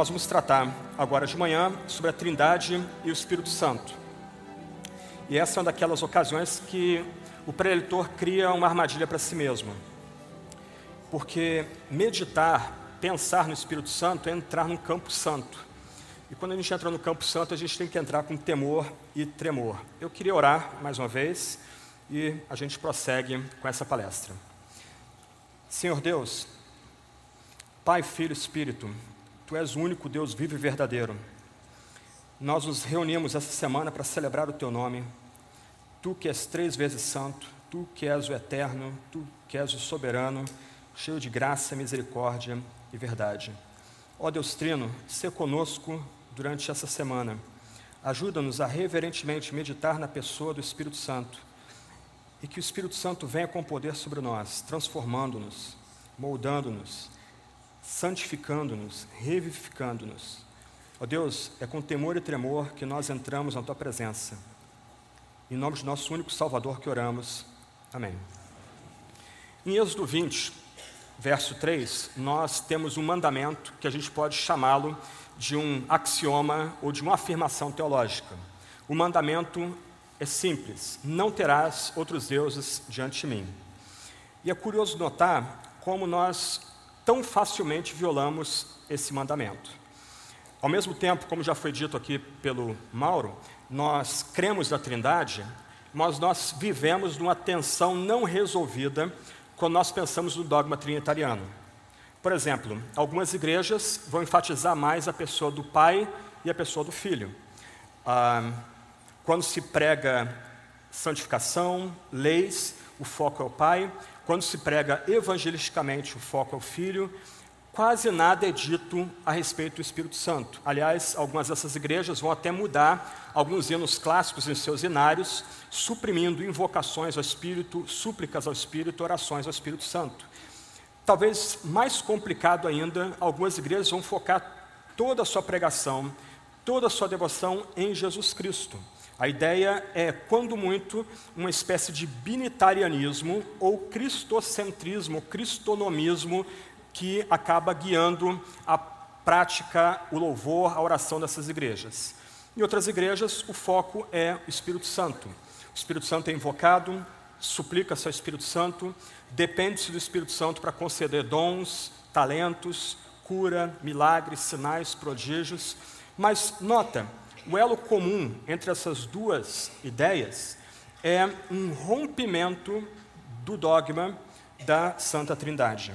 nós vamos tratar agora de manhã sobre a Trindade e o Espírito Santo. E essa é uma daquelas ocasiões que o preleitor cria uma armadilha para si mesmo. Porque meditar, pensar no Espírito Santo é entrar num campo santo. E quando a gente entra no campo santo, a gente tem que entrar com temor e tremor. Eu queria orar mais uma vez e a gente prossegue com essa palestra. Senhor Deus, Pai, Filho Espírito, Tu és o único Deus vivo e verdadeiro. Nós nos reunimos essa semana para celebrar o Teu nome. Tu que és três vezes santo, Tu que és o eterno, Tu que és o soberano, cheio de graça, misericórdia e verdade. Ó Deus Trino, se conosco durante essa semana. Ajuda-nos a reverentemente meditar na pessoa do Espírito Santo e que o Espírito Santo venha com poder sobre nós, transformando-nos, moldando-nos santificando-nos, revivificando-nos. Ó oh Deus, é com temor e tremor que nós entramos na tua presença. Em nome de nosso único Salvador que oramos. Amém. Em Êxodo 20, verso 3, nós temos um mandamento que a gente pode chamá-lo de um axioma ou de uma afirmação teológica. O mandamento é simples: não terás outros deuses diante de mim. E é curioso notar como nós tão facilmente violamos esse mandamento. Ao mesmo tempo, como já foi dito aqui pelo Mauro, nós cremos na Trindade, mas nós vivemos numa tensão não resolvida quando nós pensamos no dogma trinitariano. Por exemplo, algumas igrejas vão enfatizar mais a pessoa do Pai e a pessoa do Filho. Ah, quando se prega santificação, leis, o foco é o Pai. Quando se prega evangelisticamente, o foco é o Filho. Quase nada é dito a respeito do Espírito Santo. Aliás, algumas dessas igrejas vão até mudar alguns hinos clássicos em seus inários, suprimindo invocações ao Espírito, súplicas ao Espírito, orações ao Espírito Santo. Talvez mais complicado ainda, algumas igrejas vão focar toda a sua pregação, toda a sua devoção em Jesus Cristo. A ideia é, quando muito, uma espécie de binitarianismo ou cristocentrismo, cristonomismo, que acaba guiando a prática, o louvor, a oração dessas igrejas. Em outras igrejas, o foco é o Espírito Santo. O Espírito Santo é invocado, suplica-se ao Espírito Santo, depende-se do Espírito Santo para conceder dons, talentos, cura, milagres, sinais, prodígios. Mas nota, o elo comum entre essas duas ideias é um rompimento do dogma da Santa Trindade.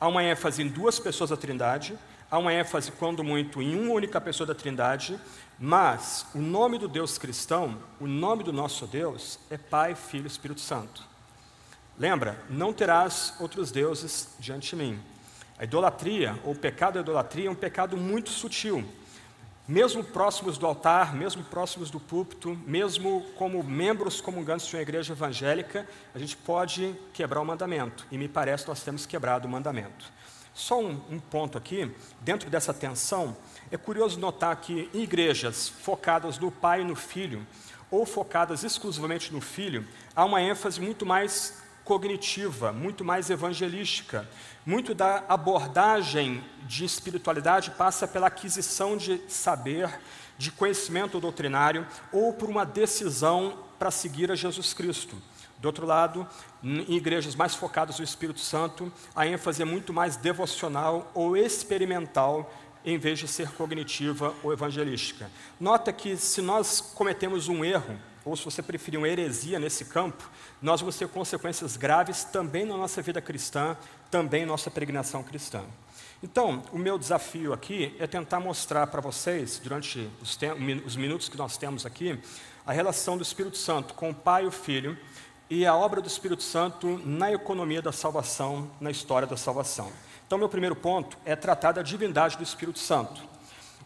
Há uma ênfase em duas pessoas da Trindade, há uma ênfase, quando muito, em uma única pessoa da Trindade, mas o nome do Deus cristão, o nome do nosso Deus, é Pai, Filho e Espírito Santo. Lembra? Não terás outros deuses diante de mim. A idolatria, ou o pecado da idolatria, é um pecado muito sutil mesmo próximos do altar, mesmo próximos do púlpito, mesmo como membros comungantes de uma igreja evangélica, a gente pode quebrar o mandamento. E me parece que nós temos quebrado o mandamento. Só um, um ponto aqui, dentro dessa tensão, é curioso notar que em igrejas focadas no pai e no filho, ou focadas exclusivamente no filho, há uma ênfase muito mais cognitiva, muito mais evangelística. Muito da abordagem de espiritualidade passa pela aquisição de saber, de conhecimento doutrinário ou por uma decisão para seguir a Jesus Cristo. Do outro lado, em igrejas mais focadas no Espírito Santo, a ênfase é muito mais devocional ou experimental em vez de ser cognitiva ou evangelística. Nota que se nós cometemos um erro, ou se você preferir uma heresia nesse campo, nós vamos ter consequências graves também na nossa vida cristã, também na nossa peregrinação cristã. Então, o meu desafio aqui é tentar mostrar para vocês, durante os, os, minutos que nós temos aqui, a relação do Espírito Santo com o Pai e o Filho e a obra do Espírito Santo na economia da salvação, na história da salvação. Então, meu primeiro ponto é tratar da divindade do Espírito Santo.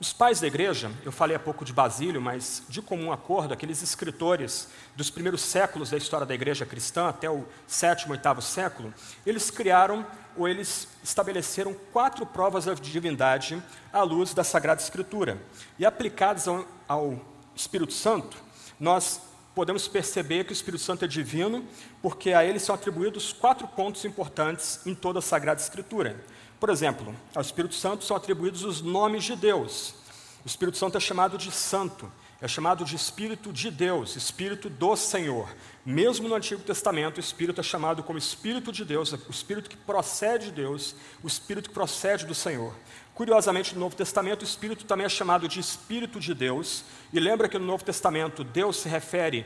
Os pais da igreja, eu falei há pouco de Basílio, mas de comum acordo, aqueles escritores dos primeiros séculos da história da igreja cristã, até o sétimo, oitavo século, eles criaram ou eles estabeleceram quatro provas da divindade à luz da Sagrada Escritura. E aplicadas ao, ao Espírito Santo, nós podemos perceber que o Espírito Santo é divino, porque a ele são atribuídos quatro pontos importantes em toda a Sagrada Escritura. Por exemplo, ao Espírito Santo são atribuídos os nomes de Deus. O Espírito Santo é chamado de Santo, é chamado de Espírito de Deus, Espírito do Senhor. Mesmo no Antigo Testamento, o Espírito é chamado como Espírito de Deus, o Espírito que procede de Deus, o Espírito que procede do Senhor. Curiosamente, no Novo Testamento, o Espírito também é chamado de Espírito de Deus, e lembra que no Novo Testamento Deus se refere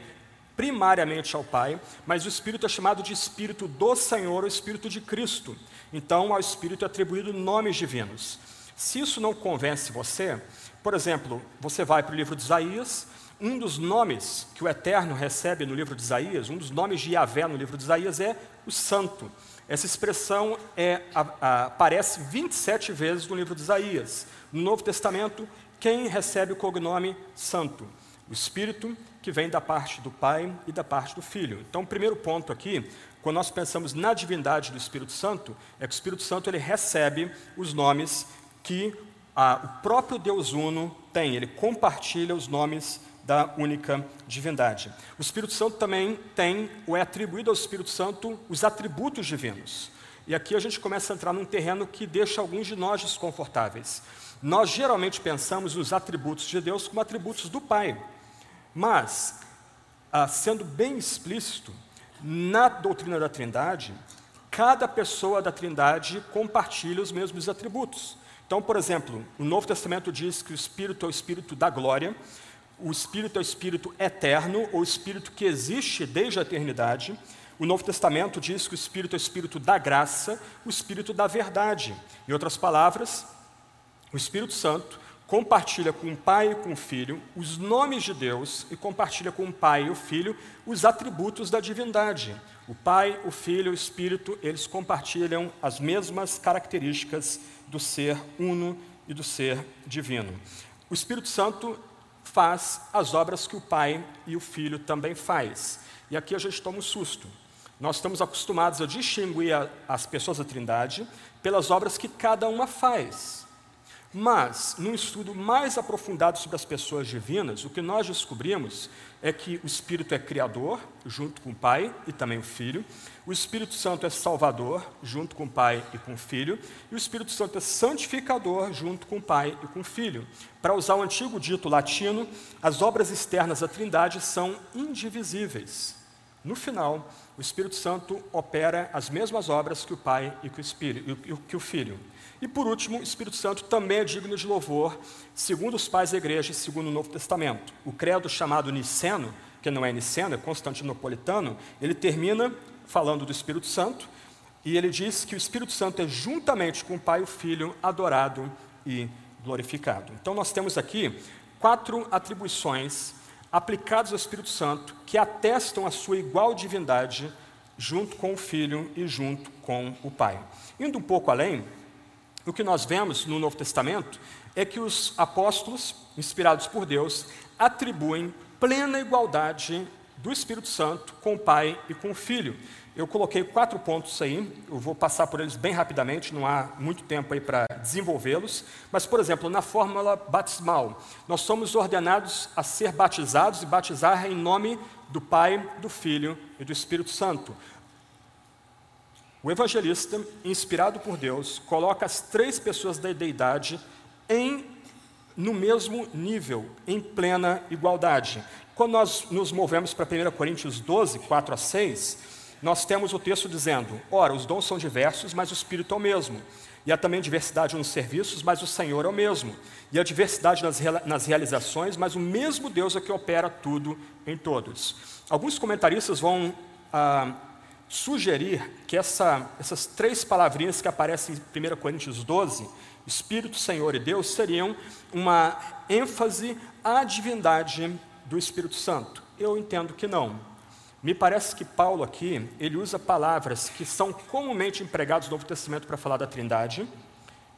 primariamente ao Pai, mas o Espírito é chamado de Espírito do Senhor, o Espírito de Cristo. Então, ao Espírito é atribuído nomes divinos. Se isso não convence você, por exemplo, você vai para o livro de Isaías, um dos nomes que o Eterno recebe no livro de Isaías, um dos nomes de Yahvé no livro de Isaías é o Santo. Essa expressão é, a, a, aparece 27 vezes no livro de Isaías. No Novo Testamento, quem recebe o cognome Santo? O Espírito que vem da parte do Pai e da parte do Filho. Então, o primeiro ponto aqui, quando nós pensamos na divindade do Espírito Santo, é que o Espírito Santo ele recebe os nomes que ah, o próprio Deus Uno tem, ele compartilha os nomes da única divindade. O Espírito Santo também tem, ou é atribuído ao Espírito Santo, os atributos divinos. E aqui a gente começa a entrar num terreno que deixa alguns de nós desconfortáveis. Nós geralmente pensamos nos atributos de Deus como atributos do Pai. Mas, ah, sendo bem explícito, na doutrina da Trindade, cada pessoa da Trindade compartilha os mesmos atributos. Então, por exemplo, o Novo Testamento diz que o Espírito é o Espírito da glória, o Espírito é o Espírito eterno, ou Espírito que existe desde a eternidade. O Novo Testamento diz que o Espírito é o Espírito da graça, o Espírito da verdade. Em outras palavras, o Espírito Santo compartilha com o Pai e com o Filho os nomes de Deus e compartilha com o Pai e o Filho os atributos da divindade. O Pai, o Filho o Espírito, eles compartilham as mesmas características do ser uno e do ser divino. O Espírito Santo faz as obras que o Pai e o Filho também faz. E aqui a gente toma um susto. Nós estamos acostumados a distinguir as pessoas da Trindade pelas obras que cada uma faz. Mas, num estudo mais aprofundado sobre as pessoas divinas, o que nós descobrimos é que o Espírito é criador, junto com o Pai e também o Filho, o Espírito Santo é salvador, junto com o Pai e com o Filho, e o Espírito Santo é santificador, junto com o Pai e com o Filho. Para usar o antigo dito latino, as obras externas da Trindade são indivisíveis. No final, o Espírito Santo opera as mesmas obras que o Pai e que o, Espírito, que o Filho. E por último, o Espírito Santo também é digno de louvor, segundo os pais da igreja e segundo o Novo Testamento. O credo chamado niceno, que não é niceno, é constantinopolitano, ele termina falando do Espírito Santo, e ele diz que o Espírito Santo é juntamente com o Pai e o Filho adorado e glorificado. Então nós temos aqui quatro atribuições aplicadas ao Espírito Santo que atestam a sua igual divindade junto com o Filho e junto com o Pai. Indo um pouco além, o que nós vemos no Novo Testamento é que os apóstolos, inspirados por Deus, atribuem plena igualdade do Espírito Santo com o Pai e com o Filho. Eu coloquei quatro pontos aí, eu vou passar por eles bem rapidamente, não há muito tempo aí para desenvolvê-los. Mas, por exemplo, na fórmula batismal, nós somos ordenados a ser batizados e batizar em nome do Pai, do Filho e do Espírito Santo. O evangelista, inspirado por Deus, coloca as três pessoas da deidade em no mesmo nível, em plena igualdade. Quando nós nos movemos para 1 Coríntios 12, 4 a 6, nós temos o texto dizendo: Ora, os dons são diversos, mas o Espírito é o mesmo. E há também diversidade nos serviços, mas o Senhor é o mesmo. E há diversidade nas, nas realizações, mas o mesmo Deus é que opera tudo em todos. Alguns comentaristas vão ah, sugerir que essa, essas três palavrinhas que aparecem em 1 Coríntios 12, Espírito, Senhor e Deus, seriam uma ênfase à divindade do Espírito Santo. Eu entendo que não. Me parece que Paulo aqui, ele usa palavras que são comumente empregadas no Novo Testamento para falar da Trindade,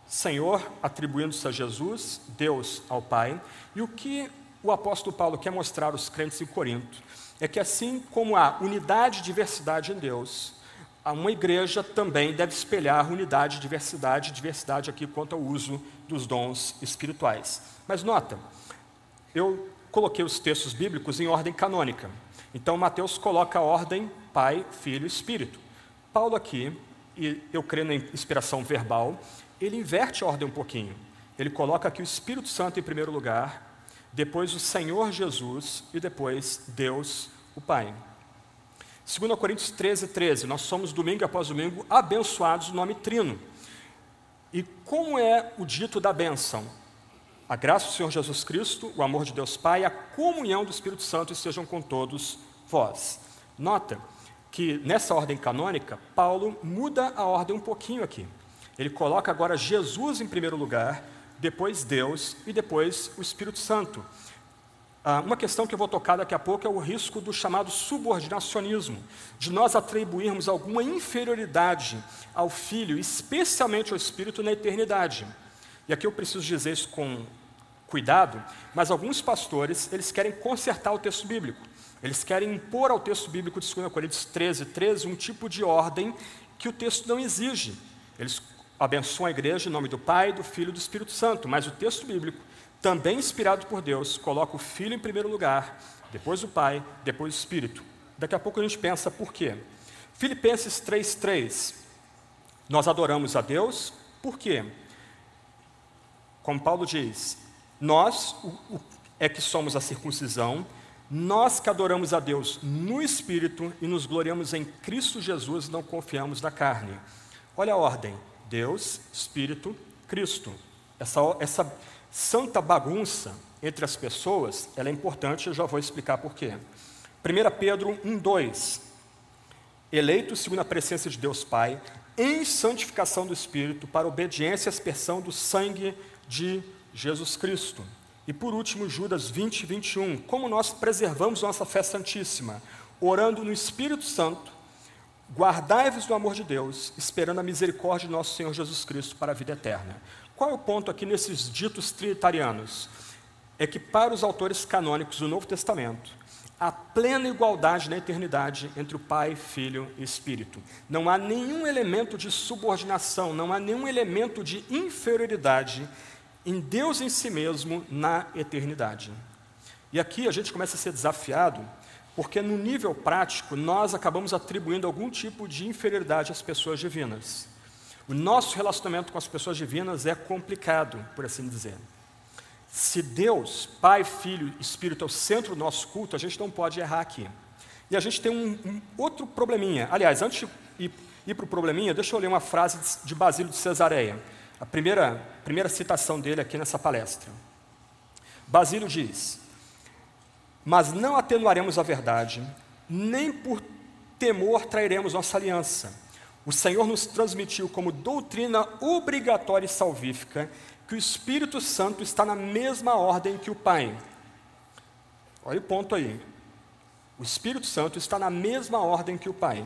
Senhor atribuindo-se a Jesus, Deus ao Pai, e o que o apóstolo Paulo quer mostrar aos crentes em Corinto é que assim como há unidade e diversidade em Deus, uma igreja também deve espelhar unidade, diversidade, diversidade aqui quanto ao uso dos dons espirituais. Mas nota, eu coloquei os textos bíblicos em ordem canônica. Então Mateus coloca a ordem Pai, Filho Espírito. Paulo aqui, e eu creio na inspiração verbal, ele inverte a ordem um pouquinho. Ele coloca aqui o Espírito Santo em primeiro lugar, depois o Senhor Jesus e depois Deus, o Pai. 2 Coríntios 13, 13, nós somos domingo após domingo abençoados no nome trino. E como é o dito da bênção? A graça do Senhor Jesus Cristo, o amor de Deus Pai, a comunhão do Espírito Santo estejam com todos vós. Nota que nessa ordem canônica, Paulo muda a ordem um pouquinho aqui. Ele coloca agora Jesus em primeiro lugar, depois Deus e depois o Espírito Santo. Ah, uma questão que eu vou tocar daqui a pouco é o risco do chamado subordinacionismo, de nós atribuirmos alguma inferioridade ao Filho, especialmente ao Espírito, na eternidade. E aqui eu preciso dizer isso com cuidado, mas alguns pastores, eles querem consertar o texto bíblico. Eles querem impor ao texto bíblico de 2 Coríntios 13, 13 um tipo de ordem que o texto não exige. Eles abençoam a igreja em nome do Pai, do Filho e do Espírito Santo, mas o texto bíblico, também inspirado por Deus, coloca o Filho em primeiro lugar, depois o Pai, depois o Espírito. Daqui a pouco a gente pensa por quê. Filipenses 3,3. Nós adoramos a Deus, por quê? Como Paulo diz, nós o, o, é que somos a circuncisão, nós que adoramos a Deus no Espírito e nos gloriamos em Cristo Jesus, não confiamos na carne. Olha a ordem: Deus, Espírito, Cristo. Essa, essa santa bagunça entre as pessoas, ela é importante, eu já vou explicar por quê. 1 Pedro 1,2 Eleito segundo a presença de Deus Pai, em santificação do Espírito, para obediência e aspersão do sangue de Jesus Cristo. E por último, Judas 20, 21. Como nós preservamos nossa fé santíssima? Orando no Espírito Santo, guardai-vos do amor de Deus, esperando a misericórdia de nosso Senhor Jesus Cristo para a vida eterna. Qual é o ponto aqui nesses ditos trinitarianos? É que para os autores canônicos do Novo Testamento, há plena igualdade na eternidade entre o Pai, Filho e Espírito. Não há nenhum elemento de subordinação, não há nenhum elemento de inferioridade em Deus em si mesmo na eternidade. E aqui a gente começa a ser desafiado, porque no nível prático nós acabamos atribuindo algum tipo de inferioridade às pessoas divinas. O nosso relacionamento com as pessoas divinas é complicado, por assim dizer. Se Deus, Pai, Filho Espírito é o centro do nosso culto, a gente não pode errar aqui. E a gente tem um, um outro probleminha. Aliás, antes de ir, ir para o probleminha, deixa eu ler uma frase de Basílio de Cesareia a primeira, primeira citação dele aqui nessa palestra. Basílio diz: Mas não atenuaremos a verdade, nem por temor trairemos nossa aliança. O Senhor nos transmitiu como doutrina obrigatória e salvífica que o Espírito Santo está na mesma ordem que o Pai. Olha o ponto aí. O Espírito Santo está na mesma ordem que o Pai.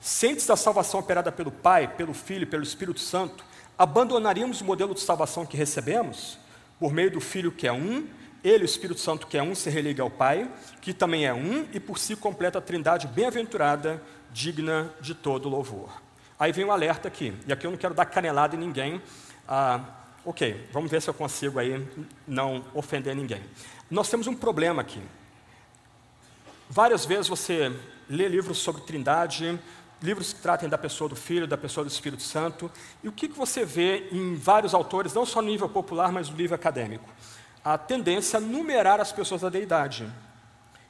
Sentes da salvação operada pelo Pai, pelo Filho pelo Espírito Santo, abandonaríamos o modelo de salvação que recebemos, por meio do Filho que é um, ele, o Espírito Santo, que é um, se religa ao Pai, que também é um, e por si completa a trindade bem-aventurada, digna de todo louvor. Aí vem o um alerta aqui, e aqui eu não quero dar canelada em ninguém. Ah, ok, vamos ver se eu consigo aí não ofender ninguém. Nós temos um problema aqui. Várias vezes você lê livros sobre trindade, livros que tratem da pessoa do Filho, da pessoa do Espírito Santo. E o que, que você vê em vários autores, não só no nível popular, mas no nível acadêmico? A tendência a numerar as pessoas da deidade.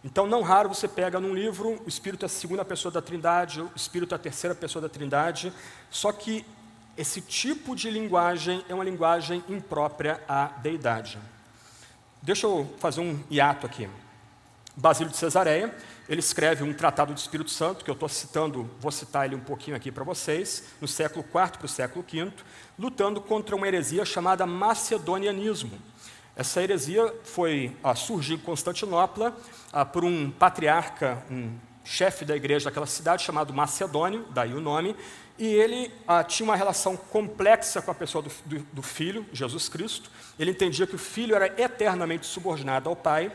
Então, não raro você pega num livro, o Espírito é a segunda pessoa da Trindade, o Espírito é a terceira pessoa da Trindade, só que esse tipo de linguagem é uma linguagem imprópria à deidade. Deixa eu fazer um hiato aqui. Basílio de Cesareia, ele escreve um tratado do Espírito Santo, que eu estou citando, vou citar ele um pouquinho aqui para vocês, no século IV para o século V, lutando contra uma heresia chamada macedonianismo. Essa heresia foi ah, surgiu em Constantinopla ah, por um patriarca, um chefe da igreja daquela cidade chamado Macedônio, daí o nome, e ele ah, tinha uma relação complexa com a pessoa do, do, do filho, Jesus Cristo. Ele entendia que o filho era eternamente subordinado ao pai,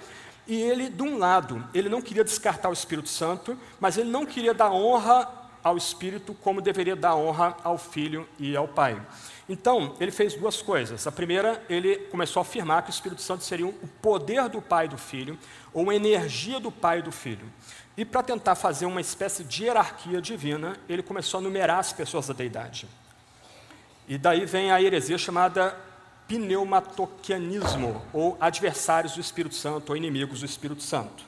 e ele, de um lado, ele não queria descartar o Espírito Santo, mas ele não queria dar honra ao Espírito como deveria dar honra ao Filho e ao Pai. Então, ele fez duas coisas. A primeira, ele começou a afirmar que o Espírito Santo seria o poder do Pai e do Filho, ou uma energia do Pai e do Filho. E para tentar fazer uma espécie de hierarquia divina, ele começou a numerar as pessoas da deidade. E daí vem a heresia chamada pneumatoquianismo, ou adversários do Espírito Santo, ou inimigos do Espírito Santo.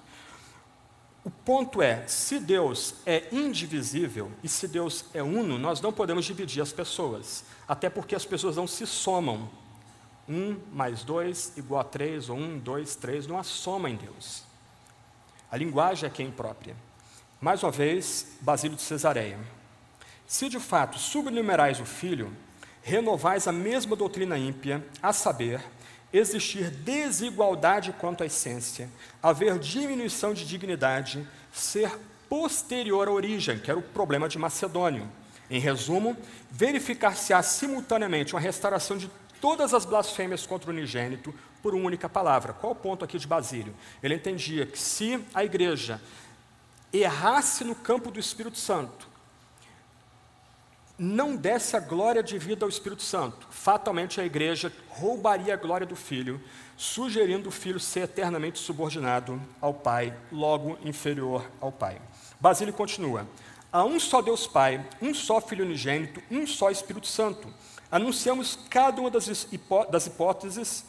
O ponto é, se Deus é indivisível e se Deus é uno, nós não podemos dividir as pessoas, até porque as pessoas não se somam. Um mais dois igual a três, ou um, dois, três, não há soma em Deus. A linguagem é quem própria. Mais uma vez, Basílio de Cesareia. Se de fato subnumerais o Filho, renovais a mesma doutrina ímpia, a saber, existir desigualdade quanto à essência, haver diminuição de dignidade, ser posterior à origem, que era o problema de Macedônio. Em resumo, verificar-se-á simultaneamente uma restauração de todas as blasfêmias contra o unigênito por uma única palavra. Qual o ponto aqui de Basílio? Ele entendia que se a igreja errasse no campo do Espírito Santo, não desse a glória de vida ao Espírito Santo, fatalmente a igreja roubaria a glória do Filho, sugerindo o Filho ser eternamente subordinado ao Pai, logo inferior ao Pai. Basílio continua: Há um só Deus Pai, um só Filho unigênito, um só Espírito Santo. Anunciamos cada uma das, hipó das hipóteses,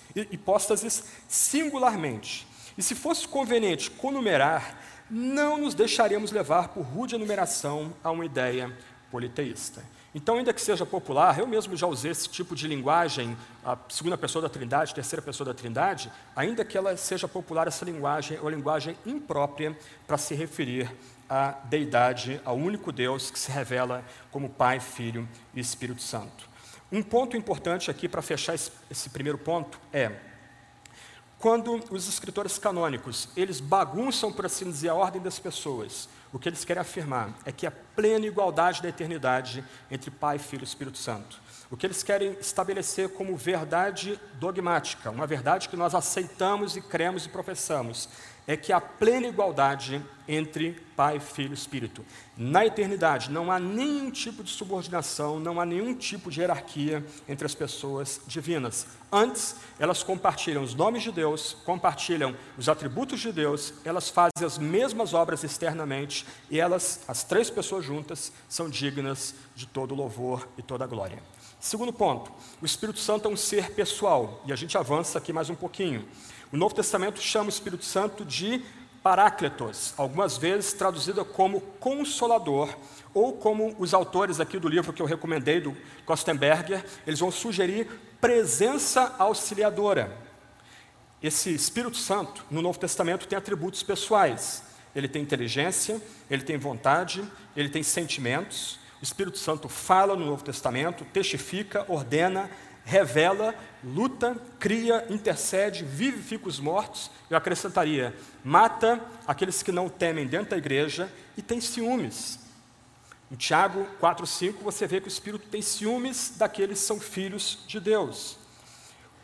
singularmente. E se fosse conveniente conumerar, não nos deixaremos levar por rude enumeração a uma ideia politeísta. Então, ainda que seja popular, eu mesmo já usei esse tipo de linguagem, a segunda pessoa da Trindade, terceira pessoa da Trindade, ainda que ela seja popular, essa linguagem é uma linguagem imprópria para se referir à deidade, ao único Deus que se revela como Pai, Filho e Espírito Santo. Um ponto importante aqui para fechar esse, esse primeiro ponto é quando os escritores canônicos, eles bagunçam, por assim dizer, a ordem das pessoas, o que eles querem afirmar é que a plena igualdade da eternidade entre Pai, Filho e Espírito Santo. O que eles querem estabelecer como verdade dogmática, uma verdade que nós aceitamos e cremos e professamos, é que há plena igualdade entre Pai, Filho e Espírito. Na eternidade não há nenhum tipo de subordinação, não há nenhum tipo de hierarquia entre as pessoas divinas. Antes, elas compartilham os nomes de Deus, compartilham os atributos de Deus, elas fazem as mesmas obras externamente e elas, as três pessoas juntas, são dignas de todo louvor e toda glória. Segundo ponto, o Espírito Santo é um ser pessoal, e a gente avança aqui mais um pouquinho. O Novo Testamento chama o Espírito Santo de Paráclitos, algumas vezes traduzida como consolador, ou como os autores aqui do livro que eu recomendei, do Kostenberger, eles vão sugerir presença auxiliadora. Esse Espírito Santo, no Novo Testamento, tem atributos pessoais. Ele tem inteligência, ele tem vontade, ele tem sentimentos. O Espírito Santo fala no Novo Testamento, testifica, ordena, revela, luta, cria, intercede, vivifica os mortos. Eu acrescentaria, mata aqueles que não temem dentro da igreja e tem ciúmes. Em Tiago 4,5 você vê que o Espírito tem ciúmes daqueles que são filhos de Deus.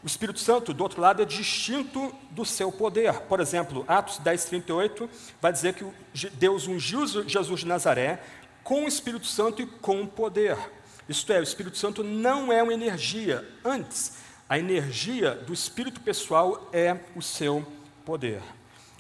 O Espírito Santo, do outro lado, é distinto do seu poder. Por exemplo, Atos 10, 38 vai dizer que Deus ungiu Jesus de Nazaré com o Espírito Santo e com poder. Isto é, o Espírito Santo não é uma energia, antes, a energia do Espírito pessoal é o seu poder.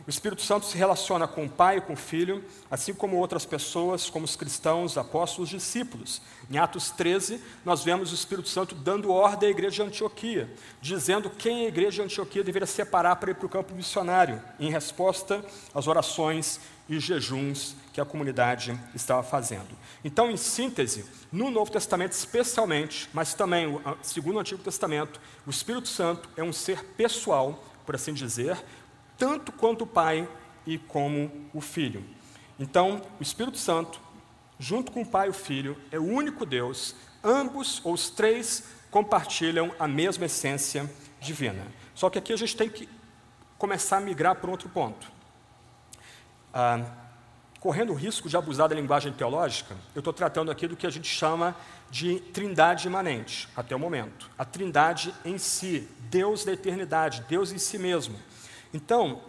O Espírito Santo se relaciona com o Pai e com o Filho, assim como outras pessoas, como os cristãos, apóstolos, discípulos. Em Atos 13, nós vemos o Espírito Santo dando ordem à igreja de Antioquia, dizendo quem a igreja de Antioquia deveria separar para ir para o campo missionário, em resposta às orações e jejuns que a comunidade estava fazendo. Então, em síntese, no Novo Testamento especialmente, mas também segundo o Antigo Testamento, o Espírito Santo é um ser pessoal, por assim dizer, tanto quanto o Pai e como o Filho. Então, o Espírito Santo, junto com o Pai e o Filho, é o único Deus, ambos ou os três compartilham a mesma essência divina. Só que aqui a gente tem que começar a migrar para um outro ponto. Ah, correndo o risco de abusar da linguagem teológica, eu estou tratando aqui do que a gente chama de trindade imanente, até o momento. A trindade em si, Deus da eternidade, Deus em si mesmo. Então,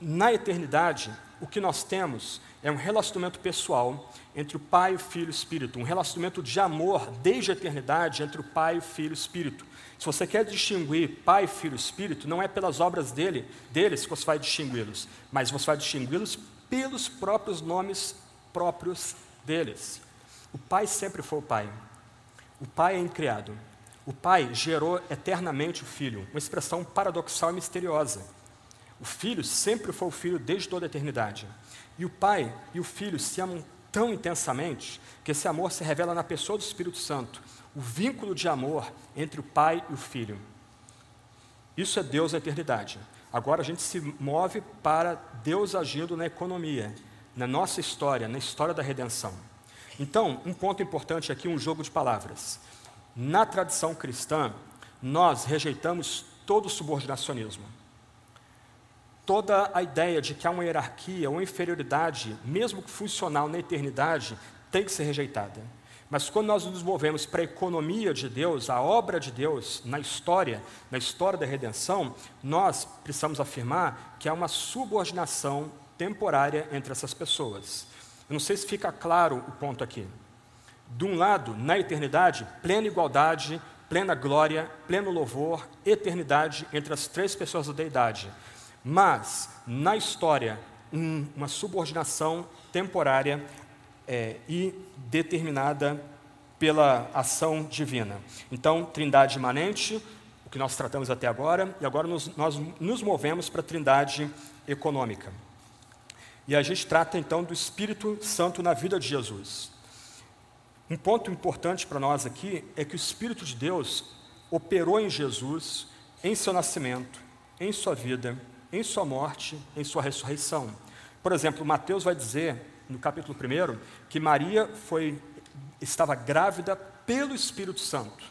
na eternidade, o que nós temos é um relacionamento pessoal entre o Pai, o Filho e o Espírito, um relacionamento de amor desde a eternidade entre o Pai, o Filho e o Espírito. Se você quer distinguir Pai, Filho e Espírito, não é pelas obras dele, deles que você vai distingui-los, mas você vai distingui-los pelos próprios nomes próprios deles. O Pai sempre foi o Pai. O Pai é incriado. O Pai gerou eternamente o Filho, uma expressão paradoxal e misteriosa. O Filho sempre foi o Filho desde toda a eternidade. E o Pai e o Filho se amam tão intensamente que esse amor se revela na pessoa do Espírito Santo, o vínculo de amor entre o Pai e o Filho. Isso é Deus na eternidade. Agora a gente se move para Deus agindo na economia, na nossa história, na história da redenção. Então, um ponto importante aqui, um jogo de palavras. Na tradição cristã, nós rejeitamos todo subordinacionismo. Toda a ideia de que há uma hierarquia ou inferioridade, mesmo funcional na eternidade, tem que ser rejeitada. Mas quando nós nos movemos para a economia de Deus, a obra de Deus na história, na história da redenção, nós precisamos afirmar que há uma subordinação temporária entre essas pessoas. Eu não sei se fica claro o ponto aqui. De um lado, na eternidade, plena igualdade, plena glória, pleno louvor, eternidade entre as três pessoas da deidade. Mas, na história, um, uma subordinação temporária é, e determinada pela ação divina. Então, trindade imanente, o que nós tratamos até agora, e agora nos, nós nos movemos para a trindade econômica. E a gente trata então do Espírito Santo na vida de Jesus. Um ponto importante para nós aqui é que o Espírito de Deus operou em Jesus, em seu nascimento, em sua vida, em sua morte, em sua ressurreição. Por exemplo, Mateus vai dizer, no capítulo 1, que Maria foi, estava grávida pelo Espírito Santo.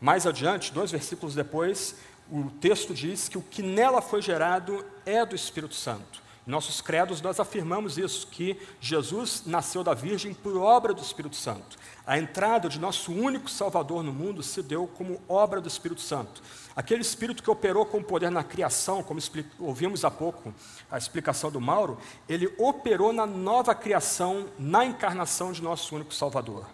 Mais adiante, dois versículos depois, o texto diz que o que nela foi gerado é do Espírito Santo. Nossos credos, nós afirmamos isso, que Jesus nasceu da Virgem por obra do Espírito Santo. A entrada de nosso único Salvador no mundo se deu como obra do Espírito Santo. Aquele Espírito que operou com poder na criação, como ouvimos há pouco a explicação do Mauro, ele operou na nova criação, na encarnação de nosso único Salvador.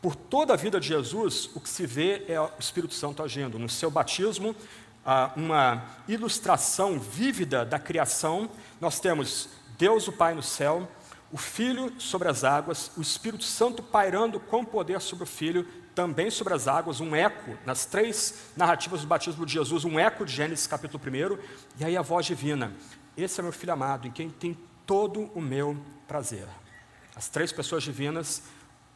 Por toda a vida de Jesus, o que se vê é o Espírito Santo agindo. No seu batismo, uma ilustração vívida da criação, nós temos Deus o Pai no céu, o Filho sobre as águas, o Espírito Santo pairando com poder sobre o Filho, também sobre as águas, um eco, nas três narrativas do batismo de Jesus, um eco de Gênesis capítulo 1, e aí a voz divina: Esse é meu filho amado, em quem tem todo o meu prazer. As três pessoas divinas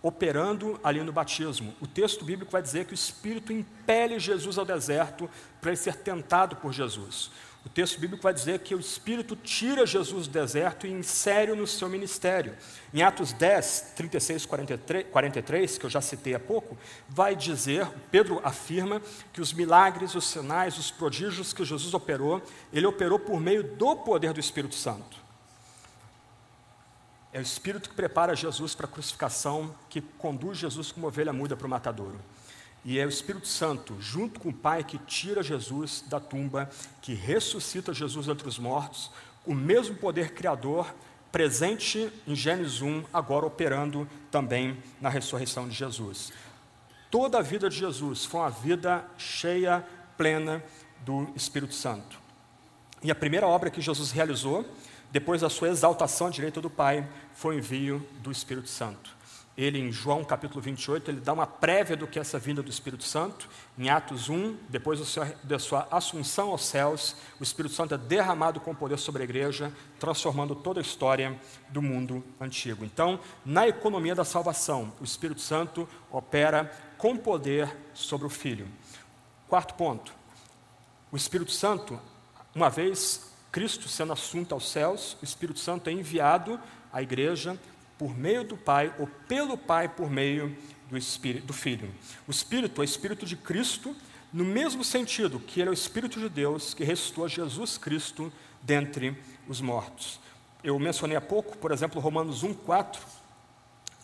operando ali no batismo. O texto bíblico vai dizer que o Espírito impele Jesus ao deserto para ele ser tentado por Jesus. O texto bíblico vai dizer que o Espírito tira Jesus do deserto e insere no seu ministério. Em Atos 10, 36, 43, 43, que eu já citei há pouco, vai dizer, Pedro afirma que os milagres, os sinais, os prodígios que Jesus operou, ele operou por meio do poder do Espírito Santo. É o Espírito que prepara Jesus para a crucificação, que conduz Jesus como ovelha muda para o matadouro. E é o Espírito Santo, junto com o Pai, que tira Jesus da tumba, que ressuscita Jesus entre os mortos, o mesmo poder criador presente em Gênesis 1, agora operando também na ressurreição de Jesus. Toda a vida de Jesus foi uma vida cheia, plena do Espírito Santo. E a primeira obra que Jesus realizou depois da sua exaltação à direita do Pai, foi o envio do Espírito Santo. Ele, em João capítulo 28, ele dá uma prévia do que é essa vinda do Espírito Santo. Em Atos 1, depois da sua assunção aos céus, o Espírito Santo é derramado com poder sobre a igreja, transformando toda a história do mundo antigo. Então, na economia da salvação, o Espírito Santo opera com poder sobre o Filho. Quarto ponto: o Espírito Santo, uma vez Cristo sendo assunto aos céus, o Espírito Santo é enviado à igreja por meio do Pai ou pelo Pai por meio do Espírito, do Filho. O Espírito é o Espírito de Cristo, no mesmo sentido que ele é o Espírito de Deus que ressuscitou Jesus Cristo dentre os mortos. Eu mencionei há pouco, por exemplo, Romanos 1:4.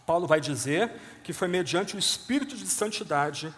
Paulo vai dizer que foi mediante o Espírito de santidade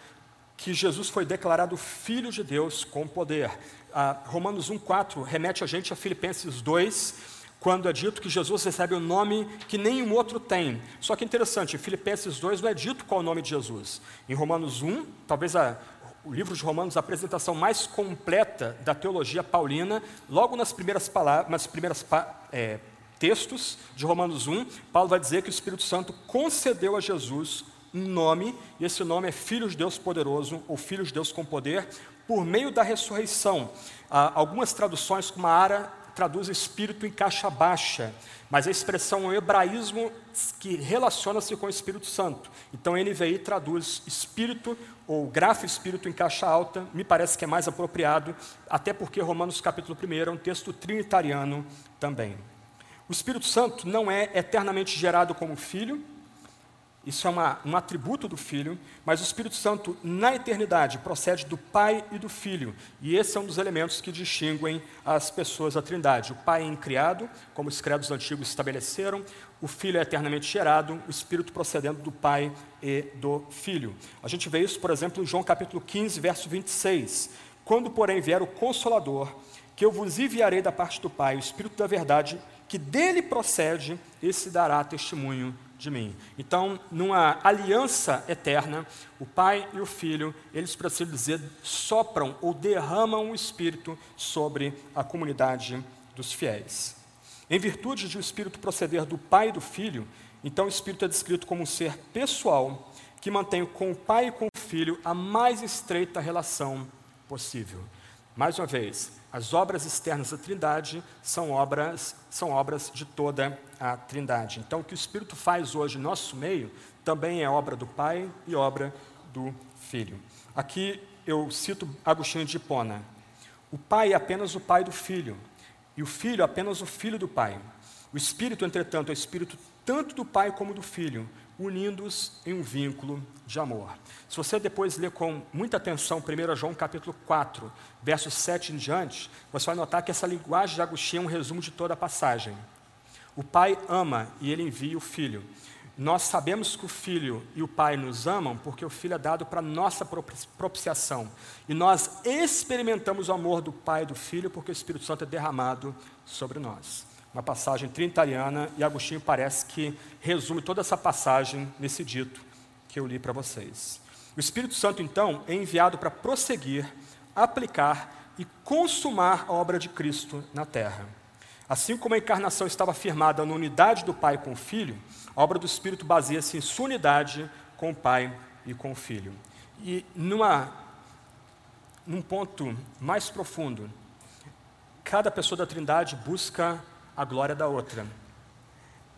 que Jesus foi declarado Filho de Deus com poder. Ah, Romanos 1,4 remete a gente a Filipenses 2, quando é dito que Jesus recebe um nome que nenhum outro tem. Só que interessante, em Filipenses 2 não é dito qual é o nome de Jesus. Em Romanos 1, talvez a, o livro de Romanos, a apresentação mais completa da teologia paulina, logo nas primeiras palavras, nas primeiras é, textos de Romanos 1, Paulo vai dizer que o Espírito Santo concedeu a Jesus um nome, e esse nome é Filho de Deus Poderoso, ou Filho de Deus com Poder, por meio da ressurreição. Ah, algumas traduções, como a Ara, traduz espírito em caixa baixa, mas a expressão é um hebraísmo que relaciona-se com o Espírito Santo. Então, NVI traduz espírito ou grafo espírito em caixa alta, me parece que é mais apropriado, até porque Romanos capítulo 1 é um texto trinitariano também. O Espírito Santo não é eternamente gerado como filho, isso é uma, um atributo do Filho, mas o Espírito Santo, na eternidade, procede do Pai e do Filho. E esse é um dos elementos que distinguem as pessoas da Trindade. O Pai é incriado, como os credos antigos estabeleceram, o Filho é eternamente gerado, o Espírito procedendo do Pai e do Filho. A gente vê isso, por exemplo, em João capítulo 15, verso 26. Quando, porém, vier o Consolador, que eu vos enviarei da parte do Pai, o Espírito da verdade, que dele procede, esse dará testemunho de mim. Então, numa aliança eterna, o Pai e o Filho, eles, para assim dizer, sopram ou derramam o Espírito sobre a comunidade dos fiéis. Em virtude de o Espírito proceder do Pai e do Filho, então o Espírito é descrito como um ser pessoal que mantém com o Pai e com o Filho a mais estreita relação possível. Mais uma vez, as obras externas da Trindade são obras, são obras de toda a Trindade. Então, o que o Espírito faz hoje no nosso meio também é obra do Pai e obra do Filho. Aqui eu cito Agostinho de Hipona. O Pai é apenas o Pai do Filho, e o Filho é apenas o Filho do Pai. O Espírito, entretanto, é o Espírito tanto do Pai como do Filho, unindo-os em um vínculo de amor. Se você depois ler com muita atenção 1 João capítulo 4, versos 7 em diante, você vai notar que essa linguagem de Agostinho é um resumo de toda a passagem. O Pai ama e ele envia o Filho. Nós sabemos que o Filho e o Pai nos amam porque o Filho é dado para nossa propiciação. E nós experimentamos o amor do Pai e do Filho porque o Espírito Santo é derramado sobre nós uma passagem trinitariana, e Agostinho parece que resume toda essa passagem nesse dito que eu li para vocês. O Espírito Santo, então, é enviado para prosseguir, aplicar e consumar a obra de Cristo na terra. Assim como a encarnação estava firmada na unidade do Pai com o Filho, a obra do Espírito baseia-se em sua unidade com o Pai e com o Filho. E numa, num ponto mais profundo, cada pessoa da Trindade busca a glória da outra.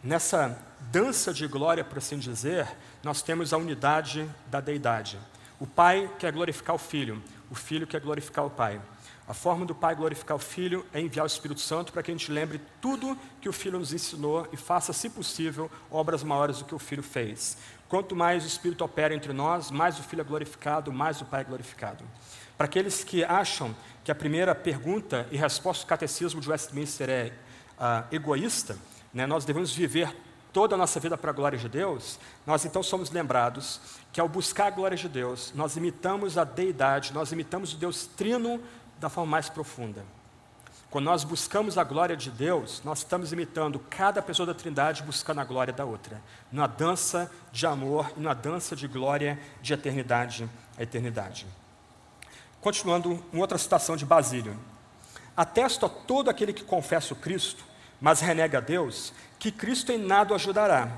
Nessa dança de glória, por assim dizer, nós temos a unidade da deidade. O Pai quer glorificar o Filho, o Filho quer glorificar o Pai. A forma do Pai glorificar o Filho é enviar o Espírito Santo para que a gente lembre tudo que o Filho nos ensinou e faça, se possível, obras maiores do que o Filho fez. Quanto mais o Espírito opera entre nós, mais o Filho é glorificado, mais o Pai é glorificado. Para aqueles que acham que a primeira pergunta e resposta do catecismo de Westminster é ah, egoísta, né, nós devemos viver toda a nossa vida para a glória de Deus, nós então somos lembrados que ao buscar a glória de Deus, nós imitamos a deidade, nós imitamos o Deus trino da forma mais profunda. Quando nós buscamos a glória de Deus, nós estamos imitando cada pessoa da Trindade buscando a glória da outra, numa dança de amor e numa dança de glória de eternidade a eternidade. Continuando, uma outra citação de Basílio. Atesto a todo aquele que confessa o Cristo, mas renega a Deus, que Cristo em nada o ajudará.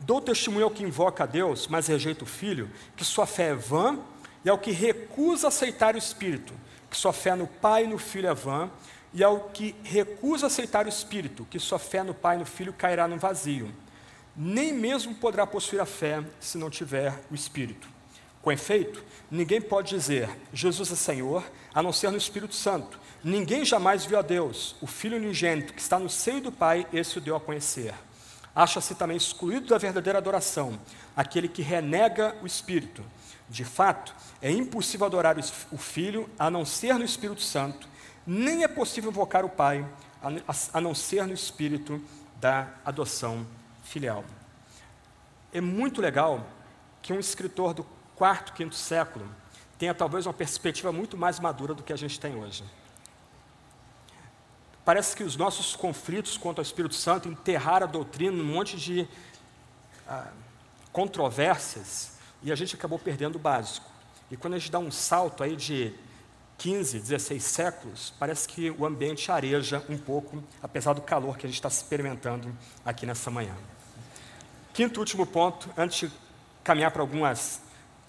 Dou testemunho ao que invoca a Deus, mas rejeita o Filho, que sua fé é vã, e ao que recusa aceitar o Espírito, que sua fé no Pai e no Filho é vã, e ao que recusa aceitar o Espírito, que sua fé no Pai e no Filho cairá no vazio. Nem mesmo poderá possuir a fé se não tiver o Espírito. Com efeito, ninguém pode dizer Jesus é Senhor, a não ser no Espírito Santo, Ninguém jamais viu a Deus. O Filho unigênito que está no seio do Pai, esse o deu a conhecer. Acha-se também excluído da verdadeira adoração aquele que renega o Espírito. De fato, é impossível adorar o Filho a não ser no Espírito Santo, nem é possível invocar o Pai a não ser no Espírito da adoção filial. É muito legal que um escritor do quarto, quinto século tenha talvez uma perspectiva muito mais madura do que a gente tem hoje. Parece que os nossos conflitos contra o Espírito Santo enterraram a doutrina num monte de ah, controvérsias e a gente acabou perdendo o básico. E quando a gente dá um salto aí de 15, 16 séculos, parece que o ambiente areja um pouco, apesar do calor que a gente está experimentando aqui nessa manhã. Quinto último ponto, antes de caminhar para algumas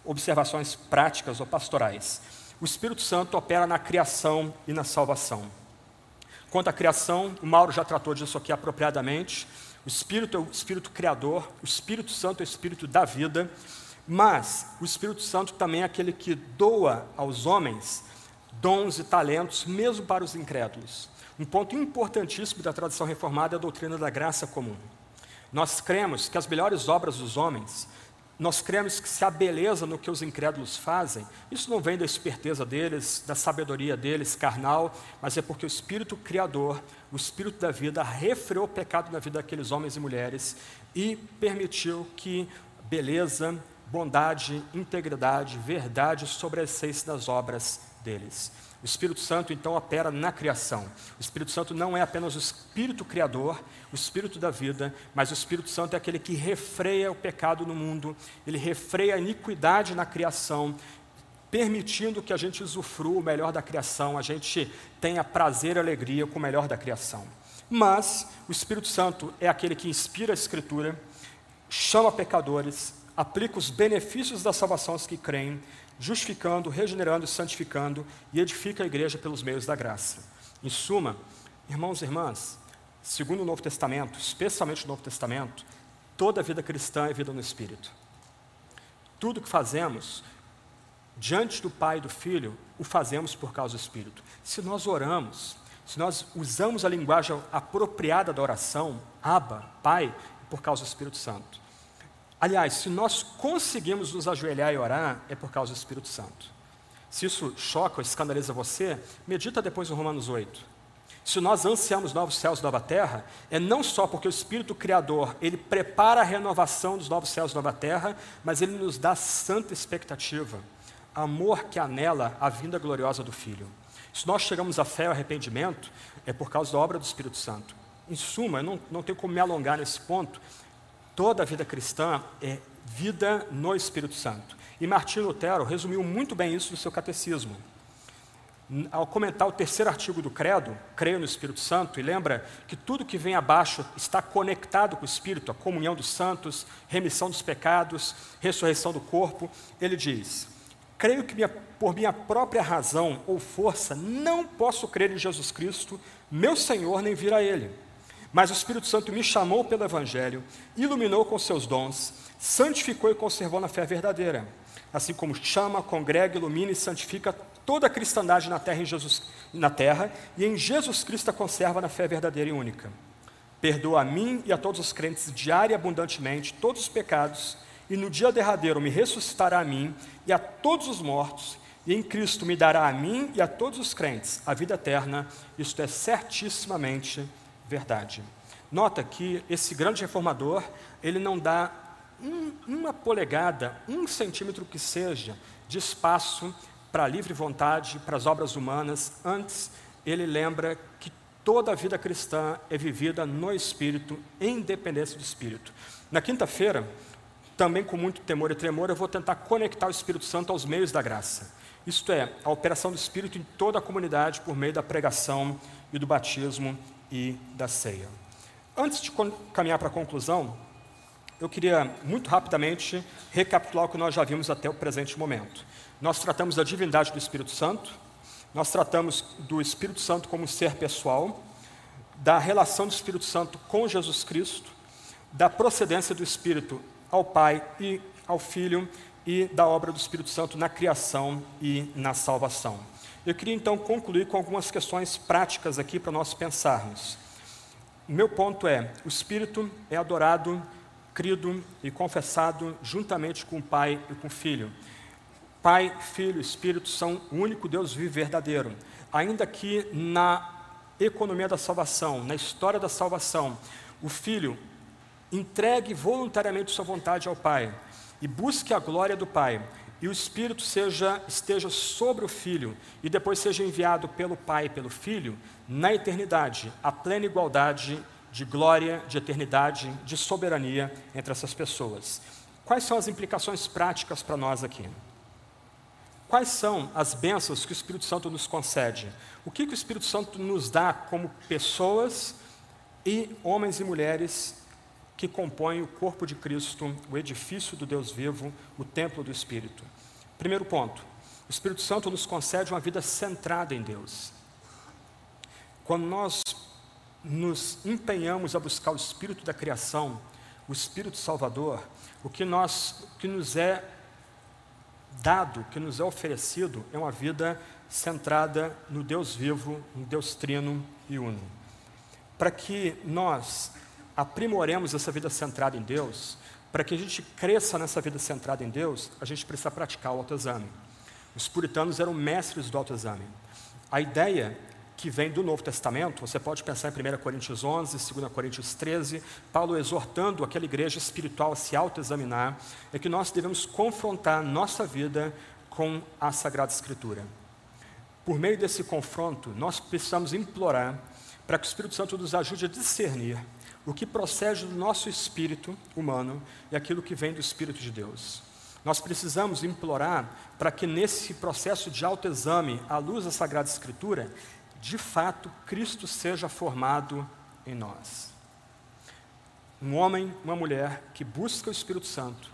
observações práticas ou pastorais. O Espírito Santo opera na criação e na salvação. Quanto à criação, o Mauro já tratou disso aqui apropriadamente. O Espírito é o Espírito Criador, o Espírito Santo é o Espírito da vida, mas o Espírito Santo também é aquele que doa aos homens dons e talentos, mesmo para os incrédulos. Um ponto importantíssimo da tradição reformada é a doutrina da graça comum. Nós cremos que as melhores obras dos homens nós cremos que se a beleza no que os incrédulos fazem, isso não vem da esperteza deles, da sabedoria deles, carnal, mas é porque o Espírito Criador, o Espírito da vida, refreou o pecado na vida daqueles homens e mulheres e permitiu que beleza, bondade, integridade, verdade sobressaísse das obras deles. O Espírito Santo então opera na criação. O Espírito Santo não é apenas o Espírito Criador, o Espírito da vida, mas o Espírito Santo é aquele que refreia o pecado no mundo, ele refreia a iniquidade na criação, permitindo que a gente usufrua o melhor da criação, a gente tenha prazer e alegria com o melhor da criação. Mas o Espírito Santo é aquele que inspira a Escritura, chama pecadores, aplica os benefícios da salvação aos que creem, justificando, regenerando, santificando e edifica a igreja pelos meios da graça. Em suma, irmãos e irmãs, segundo o Novo Testamento, especialmente o Novo Testamento, toda vida cristã é vida no Espírito. Tudo que fazemos diante do Pai e do Filho, o fazemos por causa do Espírito. Se nós oramos, se nós usamos a linguagem apropriada da oração, Abba, Pai, por causa do Espírito Santo. Aliás, se nós conseguimos nos ajoelhar e orar, é por causa do Espírito Santo. Se isso choca ou escandaliza você, medita depois em Romanos 8. Se nós ansiamos novos céus e nova terra, é não só porque o Espírito Criador, ele prepara a renovação dos novos céus e nova terra, mas ele nos dá santa expectativa, amor que anela a vinda gloriosa do Filho. Se nós chegamos à fé e ao arrependimento, é por causa da obra do Espírito Santo. Em suma, eu não, não tenho como me alongar nesse ponto, Toda a vida cristã é vida no Espírito Santo. E Martinho Lutero resumiu muito bem isso no seu catecismo. Ao comentar o terceiro artigo do Credo, creio no Espírito Santo, e lembra que tudo que vem abaixo está conectado com o Espírito, a comunhão dos santos, remissão dos pecados, ressurreição do corpo. Ele diz: Creio que minha, por minha própria razão ou força não posso crer em Jesus Cristo, meu Senhor, nem vir a Ele mas o Espírito Santo me chamou pelo Evangelho, iluminou com seus dons, santificou e conservou na fé verdadeira. Assim como chama, congrega, ilumina e santifica toda a cristandade na terra, em Jesus, na terra e em Jesus Cristo a conserva na fé verdadeira e única. Perdoa a mim e a todos os crentes diária e abundantemente todos os pecados, e no dia derradeiro me ressuscitará a mim e a todos os mortos, e em Cristo me dará a mim e a todos os crentes a vida eterna. Isto é certissimamente verdade. Nota que esse grande reformador, ele não dá um, uma polegada, um centímetro que seja, de espaço para a livre vontade, para as obras humanas. Antes, ele lembra que toda a vida cristã é vivida no Espírito, em independência do Espírito. Na quinta-feira, também com muito temor e tremor, eu vou tentar conectar o Espírito Santo aos meios da graça. Isto é, a operação do Espírito em toda a comunidade por meio da pregação e do batismo e da ceia. Antes de caminhar para a conclusão, eu queria muito rapidamente recapitular o que nós já vimos até o presente momento. Nós tratamos da divindade do Espírito Santo, nós tratamos do Espírito Santo como ser pessoal, da relação do Espírito Santo com Jesus Cristo, da procedência do Espírito ao Pai e ao Filho e da obra do Espírito Santo na criação e na salvação. Eu queria então concluir com algumas questões práticas aqui para nós pensarmos. O meu ponto é: o Espírito é adorado, crido e confessado juntamente com o Pai e com o Filho. Pai, Filho Espírito são o único Deus vivo verdadeiro. Ainda que na economia da salvação, na história da salvação, o Filho entregue voluntariamente sua vontade ao Pai e busque a glória do Pai, e o Espírito seja, esteja sobre o Filho e depois seja enviado pelo Pai e pelo Filho na eternidade, a plena igualdade de glória, de eternidade, de soberania entre essas pessoas. Quais são as implicações práticas para nós aqui? Quais são as bênçãos que o Espírito Santo nos concede? O que, que o Espírito Santo nos dá como pessoas e homens e mulheres que compõem o corpo de Cristo, o edifício do Deus vivo, o templo do Espírito. Primeiro ponto: o Espírito Santo nos concede uma vida centrada em Deus. Quando nós nos empenhamos a buscar o Espírito da criação, o Espírito Salvador, o que, nós, que nos é dado, que nos é oferecido, é uma vida centrada no Deus vivo, no Deus trino e uno. Para que nós aprimoremos essa vida centrada em Deus, para que a gente cresça nessa vida centrada em Deus, a gente precisa praticar o autoexame. Os puritanos eram mestres do autoexame. A ideia que vem do Novo Testamento, você pode pensar em 1 Coríntios 11, 2 Coríntios 13, Paulo exortando aquela igreja espiritual a se autoexaminar, é que nós devemos confrontar nossa vida com a Sagrada Escritura. Por meio desse confronto, nós precisamos implorar para que o Espírito Santo nos ajude a discernir o que procede do nosso espírito humano e aquilo que vem do Espírito de Deus. Nós precisamos implorar para que nesse processo de autoexame, à luz da Sagrada Escritura, de fato Cristo seja formado em nós. Um homem, uma mulher que busca o Espírito Santo,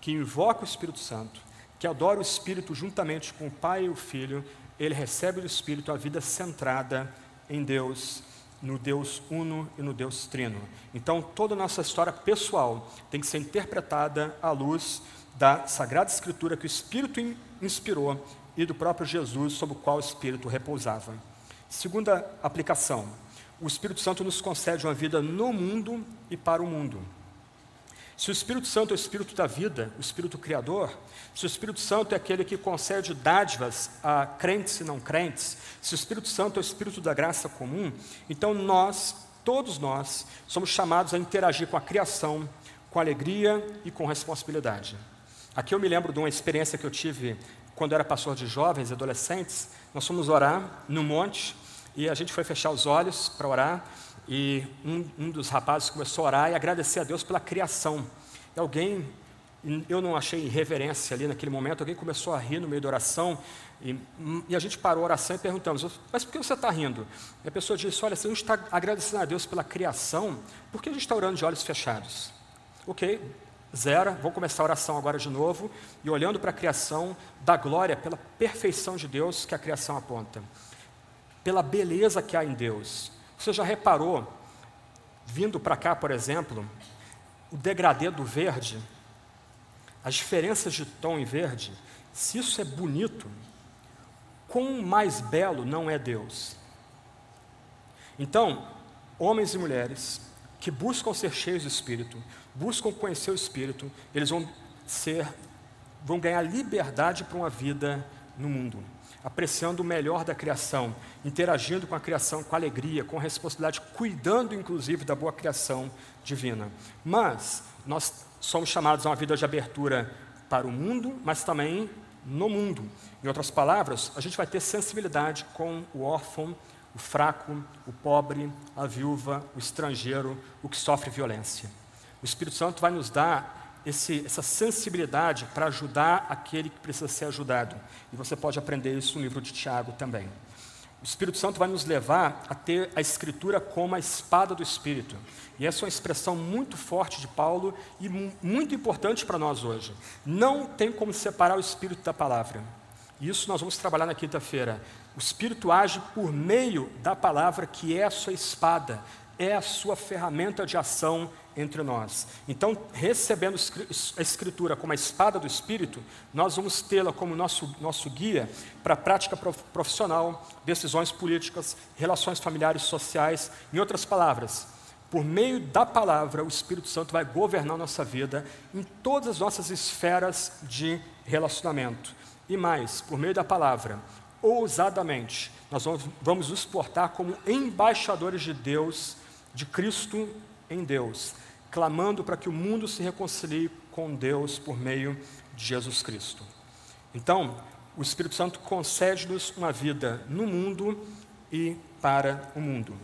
que invoca o Espírito Santo, que adora o Espírito juntamente com o Pai e o Filho, ele recebe do Espírito a vida centrada em Deus, no Deus uno e no Deus trino. Então, toda a nossa história pessoal tem que ser interpretada à luz da Sagrada Escritura que o Espírito inspirou e do próprio Jesus, sobre o qual o Espírito repousava. Segunda aplicação: o Espírito Santo nos concede uma vida no mundo e para o mundo. Se o Espírito Santo é o Espírito da vida, o Espírito Criador, se o Espírito Santo é aquele que concede dádivas a crentes e não crentes, se o Espírito Santo é o Espírito da graça comum, então nós, todos nós, somos chamados a interagir com a criação, com alegria e com responsabilidade. Aqui eu me lembro de uma experiência que eu tive quando era pastor de jovens e adolescentes. Nós fomos orar no monte e a gente foi fechar os olhos para orar, e um, um, dos rapazes começou a orar e agradecer a Deus pela criação. E alguém, eu não achei reverência ali naquele momento, alguém começou a rir no meio da oração, e, e a gente parou a oração e perguntamos, mas por que você está rindo? E a pessoa disse, olha, se a gente está agradecendo a Deus pela criação, por que a gente está orando de olhos fechados? Ok, zero, vou começar a oração agora de novo, e olhando para a criação, da glória pela perfeição de Deus que a criação aponta pela beleza que há em Deus. Você já reparou, vindo para cá, por exemplo, o degradê do verde, as diferenças de tom em verde, se isso é bonito, quão mais belo não é Deus? Então, homens e mulheres que buscam ser cheios do Espírito, buscam conhecer o Espírito, eles vão ser, vão ganhar liberdade para uma vida no mundo apreciando o melhor da criação, interagindo com a criação com alegria, com responsabilidade, cuidando inclusive da boa criação divina. Mas nós somos chamados a uma vida de abertura para o mundo, mas também no mundo. Em outras palavras, a gente vai ter sensibilidade com o órfão, o fraco, o pobre, a viúva, o estrangeiro, o que sofre violência. O Espírito Santo vai nos dar esse, essa sensibilidade para ajudar aquele que precisa ser ajudado. E você pode aprender isso no livro de Tiago também. O Espírito Santo vai nos levar a ter a Escritura como a espada do Espírito. E essa é uma expressão muito forte de Paulo e muito importante para nós hoje. Não tem como separar o Espírito da palavra. Isso nós vamos trabalhar na quinta-feira. O Espírito age por meio da palavra, que é a sua espada, é a sua ferramenta de ação entre nós. Então, recebendo a Escritura como a espada do Espírito, nós vamos tê-la como nosso, nosso guia para a prática profissional, decisões políticas, relações familiares, sociais. Em outras palavras, por meio da palavra, o Espírito Santo vai governar nossa vida em todas as nossas esferas de relacionamento. E mais, por meio da palavra, ousadamente, nós vamos, vamos nos portar como embaixadores de Deus, de Cristo em Deus, clamando para que o mundo se reconcilie com Deus por meio de Jesus Cristo. Então, o Espírito Santo concede-nos uma vida no mundo e para o mundo.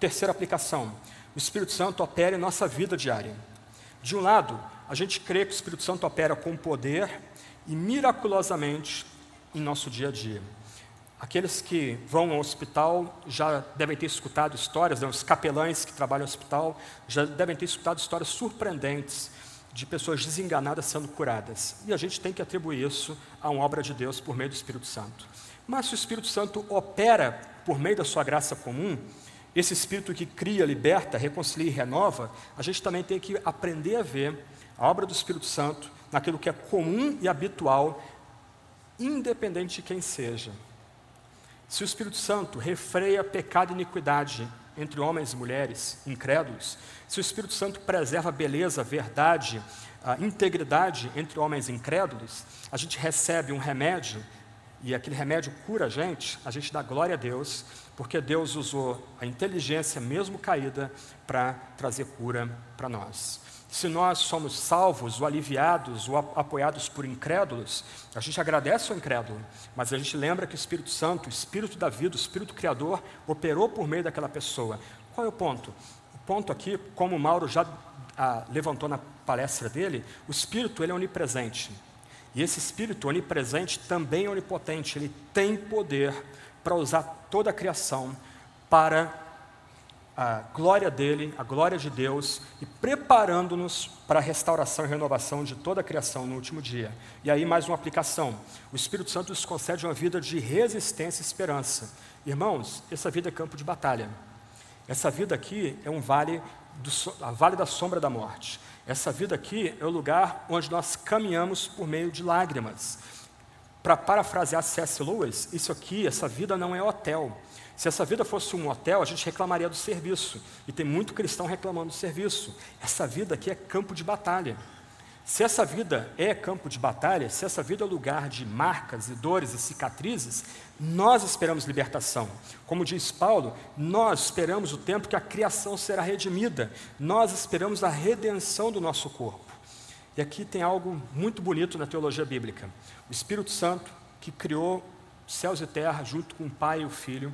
Terceira aplicação: o Espírito Santo opera em nossa vida diária. De um lado, a gente crê que o Espírito Santo opera com poder e miraculosamente em nosso dia a dia. Aqueles que vão ao hospital já devem ter escutado histórias, né, os capelães que trabalham no hospital já devem ter escutado histórias surpreendentes de pessoas desenganadas sendo curadas. E a gente tem que atribuir isso a uma obra de Deus por meio do Espírito Santo. Mas se o Espírito Santo opera por meio da sua graça comum, esse Espírito que cria, liberta, reconcilia e renova, a gente também tem que aprender a ver a obra do Espírito Santo naquilo que é comum e habitual, independente de quem seja. Se o Espírito Santo refreia pecado e iniquidade entre homens e mulheres incrédulos, se o Espírito Santo preserva beleza, verdade, a integridade entre homens incrédulos, a gente recebe um remédio e aquele remédio cura a gente, a gente dá glória a Deus, porque Deus usou a inteligência, mesmo caída, para trazer cura para nós. Se nós somos salvos, ou aliviados, ou apoiados por incrédulos, a gente agradece ao incrédulo, mas a gente lembra que o Espírito Santo, o Espírito da vida, o Espírito Criador, operou por meio daquela pessoa. Qual é o ponto? O ponto aqui, como o Mauro já ah, levantou na palestra dele, o Espírito ele é onipresente. E esse Espírito onipresente também é onipotente, ele tem poder para usar toda a criação para a glória dele, a glória de Deus e preparando-nos para a restauração e renovação de toda a criação no último dia. E aí, mais uma aplicação: o Espírito Santo nos concede uma vida de resistência e esperança. Irmãos, essa vida é campo de batalha. Essa vida aqui é um vale, do, a vale da sombra da morte. Essa vida aqui é o lugar onde nós caminhamos por meio de lágrimas. Para parafrasear C.S. Lewis, isso aqui, essa vida não é hotel. Se essa vida fosse um hotel, a gente reclamaria do serviço. E tem muito cristão reclamando do serviço. Essa vida aqui é campo de batalha. Se essa vida é campo de batalha, se essa vida é lugar de marcas e dores e cicatrizes, nós esperamos libertação. Como diz Paulo, nós esperamos o tempo que a criação será redimida. Nós esperamos a redenção do nosso corpo. E aqui tem algo muito bonito na teologia bíblica. O Espírito Santo, que criou céus e terra junto com o Pai e o Filho,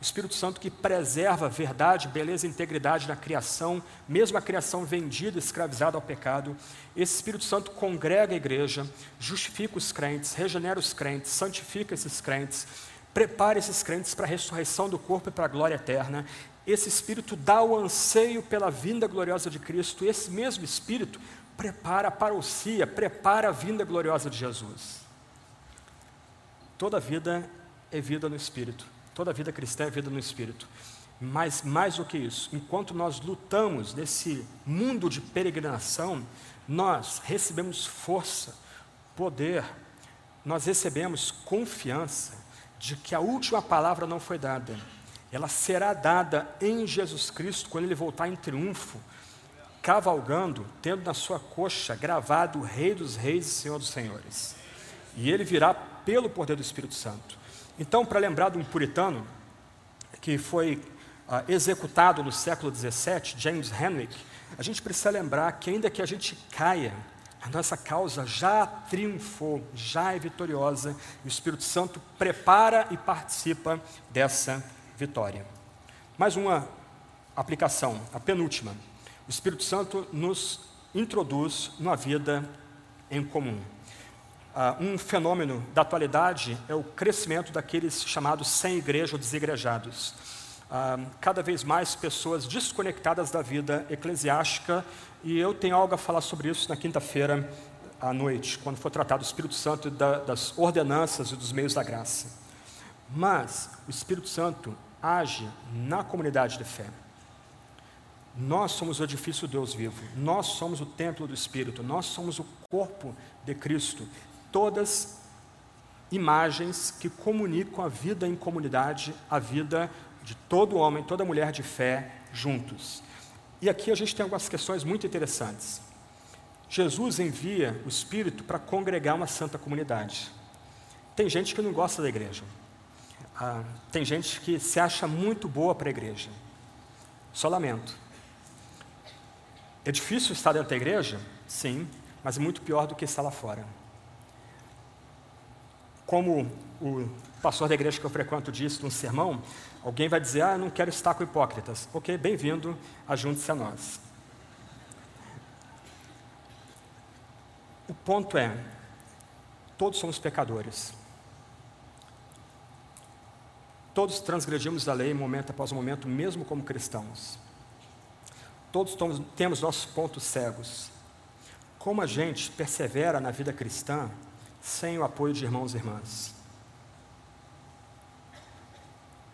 o Espírito Santo que preserva verdade, beleza e integridade na criação, mesmo a criação vendida, escravizada ao pecado. Esse Espírito Santo congrega a igreja, justifica os crentes, regenera os crentes, santifica esses crentes, prepara esses crentes para a ressurreição do corpo e para a glória eterna. Esse Espírito dá o anseio pela vinda gloriosa de Cristo. Esse mesmo Espírito prepara a parousia, prepara a vinda gloriosa de Jesus. Toda vida é vida no Espírito. Toda vida cristã é vida no Espírito. Mas mais do que isso, enquanto nós lutamos nesse mundo de peregrinação, nós recebemos força, poder, nós recebemos confiança de que a última palavra não foi dada. Ela será dada em Jesus Cristo quando ele voltar em triunfo, cavalgando, tendo na sua coxa gravado o Rei dos Reis e Senhor dos Senhores. E ele virá pelo poder do Espírito Santo. Então, para lembrar de um puritano que foi ah, executado no século XVII, James Henwick, a gente precisa lembrar que ainda que a gente caia, a nossa causa já triunfou, já é vitoriosa, e o Espírito Santo prepara e participa dessa vitória. Mais uma aplicação, a penúltima. O Espírito Santo nos introduz numa vida em comum. Uh, um fenômeno da atualidade é o crescimento daqueles chamados sem igreja ou desigrejados. Uh, cada vez mais pessoas desconectadas da vida eclesiástica, e eu tenho algo a falar sobre isso na quinta-feira à noite, quando for tratado do Espírito Santo da, das ordenanças e dos meios da graça. Mas o Espírito Santo age na comunidade de fé. Nós somos o edifício Deus vivo, nós somos o templo do Espírito, nós somos o corpo de Cristo todas imagens que comunicam a vida em comunidade, a vida de todo homem, toda mulher de fé juntos. E aqui a gente tem algumas questões muito interessantes. Jesus envia o Espírito para congregar uma santa comunidade. Tem gente que não gosta da igreja. Ah, tem gente que se acha muito boa para a igreja. Só lamento. É difícil estar dentro da igreja? Sim, mas é muito pior do que estar lá fora. Como o pastor da igreja que eu frequento disse num sermão, alguém vai dizer, ah, não quero estar com hipócritas. Ok, bem-vindo, ajunte-se a nós. O ponto é, todos somos pecadores. Todos transgredimos a lei momento após momento, mesmo como cristãos. Todos temos nossos pontos cegos. Como a gente persevera na vida cristã sem o apoio de irmãos e irmãs?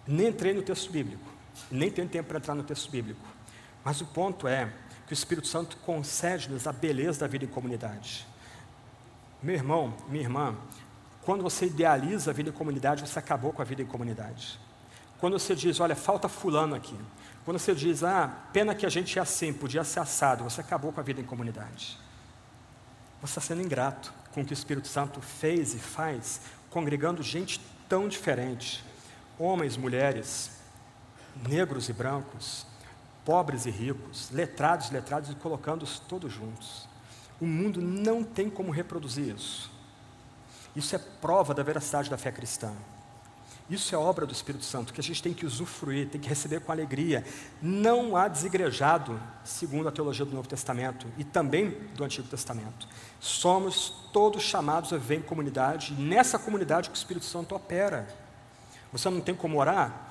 Nem entrei no texto bíblico, nem tenho tempo para entrar no texto bíblico, mas o ponto é que o Espírito Santo concede-nos a beleza da vida em comunidade. Meu irmão, minha irmã, quando você idealiza a vida em comunidade, você acabou com a vida em comunidade. Quando você diz, olha, falta fulano aqui. Quando você diz, ah, pena que a gente é assim, podia ser assado, você acabou com a vida em comunidade. Você está sendo ingrato com o que o Espírito Santo fez e faz, congregando gente tão diferente, homens, mulheres, negros e brancos, pobres e ricos, letrados e letrados, e colocando-os todos juntos. O mundo não tem como reproduzir isso. Isso é prova da veracidade da fé cristã. Isso é obra do Espírito Santo, que a gente tem que usufruir, tem que receber com alegria. Não há desigrejado, segundo a teologia do Novo Testamento e também do Antigo Testamento. Somos todos chamados a viver em comunidade, e nessa comunidade que o Espírito Santo opera. Você não tem como orar?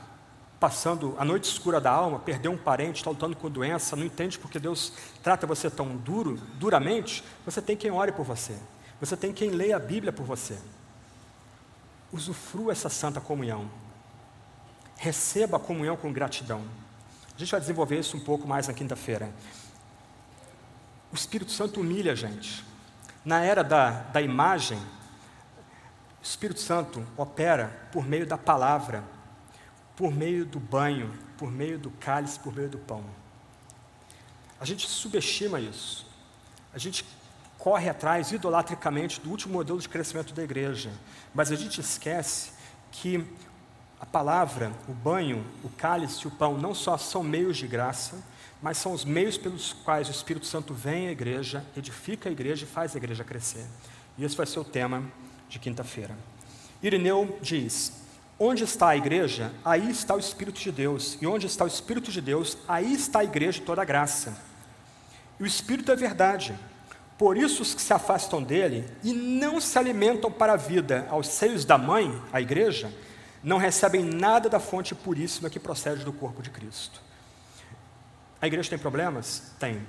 passando a noite escura da alma, perdeu um parente, está lutando com doença, não entende porque Deus trata você tão duro, duramente, você tem quem ore por você. Você tem quem leia a Bíblia por você. Usufrua essa santa comunhão. Receba a comunhão com gratidão. A gente vai desenvolver isso um pouco mais na quinta-feira. O Espírito Santo humilha a gente. Na era da, da imagem, o Espírito Santo opera por meio da palavra por meio do banho, por meio do cálice, por meio do pão. A gente subestima isso. A gente corre atrás idolatricamente do último modelo de crescimento da igreja, mas a gente esquece que a palavra, o banho, o cálice e o pão não só são meios de graça, mas são os meios pelos quais o Espírito Santo vem à igreja, edifica a igreja e faz a igreja crescer. E esse vai ser o tema de quinta-feira. Irineu diz: Onde está a igreja, aí está o Espírito de Deus. E onde está o Espírito de Deus, aí está a igreja toda a graça. E o Espírito é verdade. Por isso os que se afastam dele e não se alimentam para a vida aos seios da mãe, a igreja, não recebem nada da fonte puríssima que procede do corpo de Cristo. A igreja tem problemas? Tem.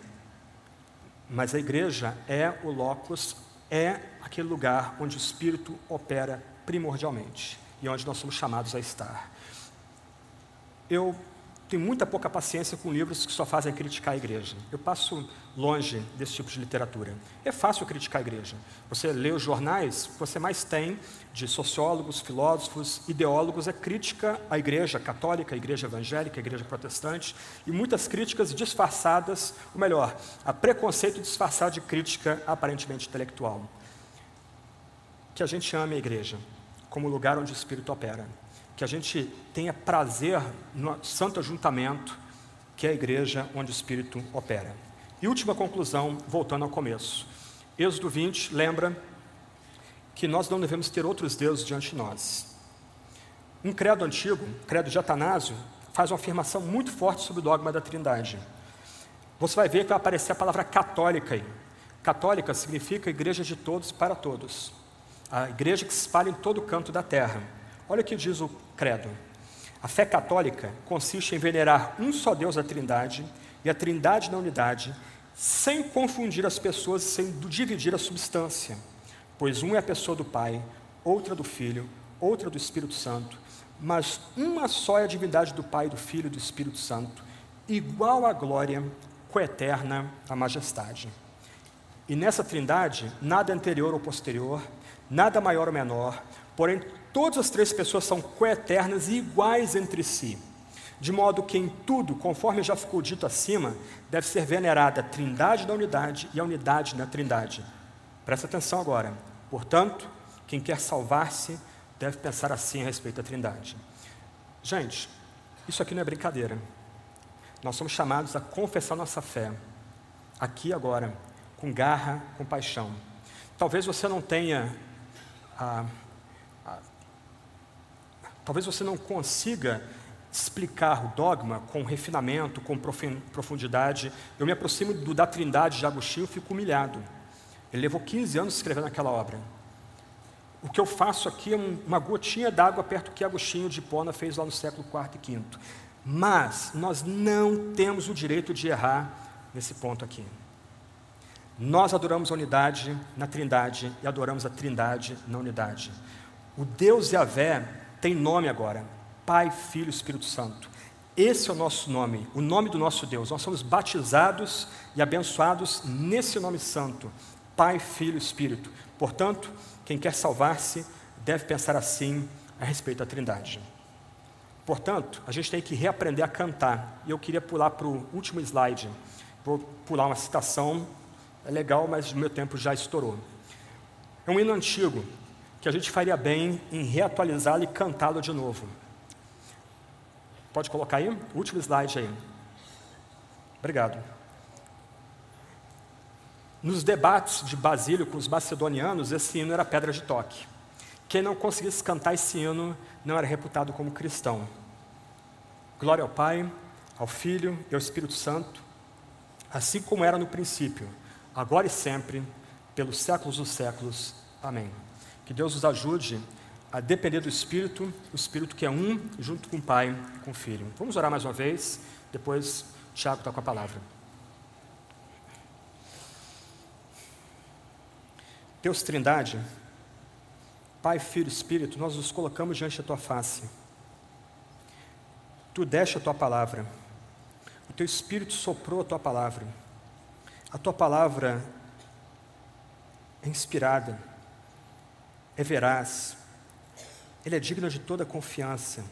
Mas a igreja é o locus, é aquele lugar onde o Espírito opera primordialmente e onde nós somos chamados a estar. Eu tenho muita pouca paciência com livros que só fazem criticar a igreja. Eu passo longe desse tipo de literatura. É fácil criticar a igreja. Você lê os jornais, você mais tem de sociólogos, filósofos, ideólogos é crítica à igreja católica, à igreja evangélica, à igreja protestante, e muitas críticas disfarçadas, ou melhor, a preconceito disfarçado de crítica aparentemente intelectual. Que a gente ame a igreja, como lugar onde o Espírito opera. Que a gente tenha prazer no santo ajuntamento, que é a igreja onde o Espírito opera. E última conclusão, voltando ao começo. Êxodo 20 lembra que nós não devemos ter outros deuses diante de nós. Um credo antigo, credo de Atanásio, faz uma afirmação muito forte sobre o dogma da Trindade. Você vai ver que vai aparecer a palavra católica aí. Católica significa igreja de todos para todos a igreja que se espalha em todo canto da terra. Olha o que diz o credo. A fé católica consiste em venerar um só Deus da Trindade e a Trindade na unidade, sem confundir as pessoas e sem dividir a substância, pois um é a pessoa do Pai, outra do Filho, outra do Espírito Santo, mas uma só é a divindade do Pai, do Filho e do Espírito Santo, igual à glória, coeterna à majestade. E nessa Trindade, nada anterior ou posterior, nada maior ou menor, porém todas as três pessoas são coeternas e iguais entre si, de modo que em tudo, conforme já ficou dito acima, deve ser venerada a trindade da unidade e a unidade na trindade. Presta atenção agora. Portanto, quem quer salvar-se deve pensar assim a respeito da trindade. Gente, isso aqui não é brincadeira. Nós somos chamados a confessar nossa fé, aqui agora, com garra, com paixão. Talvez você não tenha talvez você não consiga explicar o dogma com refinamento, com profundidade. Eu me aproximo do, da Trindade de Agostinho e fico humilhado. Ele levou 15 anos escrevendo aquela obra. o que eu faço aqui é uma gotinha d'água perto que Agostinho de Hipona fez lá no século IV e V. Mas nós não temos o direito de errar nesse ponto aqui. Nós adoramos a unidade na Trindade e adoramos a Trindade na unidade. O Deus Yahvé tem nome agora: Pai, Filho Espírito Santo. Esse é o nosso nome, o nome do nosso Deus. Nós somos batizados e abençoados nesse nome santo: Pai, Filho Espírito. Portanto, quem quer salvar-se deve pensar assim a respeito da Trindade. Portanto, a gente tem que reaprender a cantar. E eu queria pular para o último slide. Vou pular uma citação, é legal, mas o meu tempo já estourou. É um hino antigo que a gente faria bem em reatualizá-lo e cantá-lo de novo. Pode colocar aí? Último slide aí. Obrigado. Nos debates de Basílio com os macedonianos, esse hino era pedra de toque. Quem não conseguisse cantar esse hino não era reputado como cristão. Glória ao Pai, ao Filho e ao Espírito Santo, assim como era no princípio, agora e sempre, pelos séculos dos séculos. Amém. Que Deus nos ajude a depender do Espírito, o Espírito que é um, junto com o Pai e com o Filho. Vamos orar mais uma vez, depois Tiago está com a palavra. Deus Trindade, Pai, Filho e Espírito, nós nos colocamos diante da Tua face. Tu deste a Tua palavra, o Teu Espírito soprou a Tua palavra. A Tua palavra é inspirada, é veraz, ele é digno de toda confiança.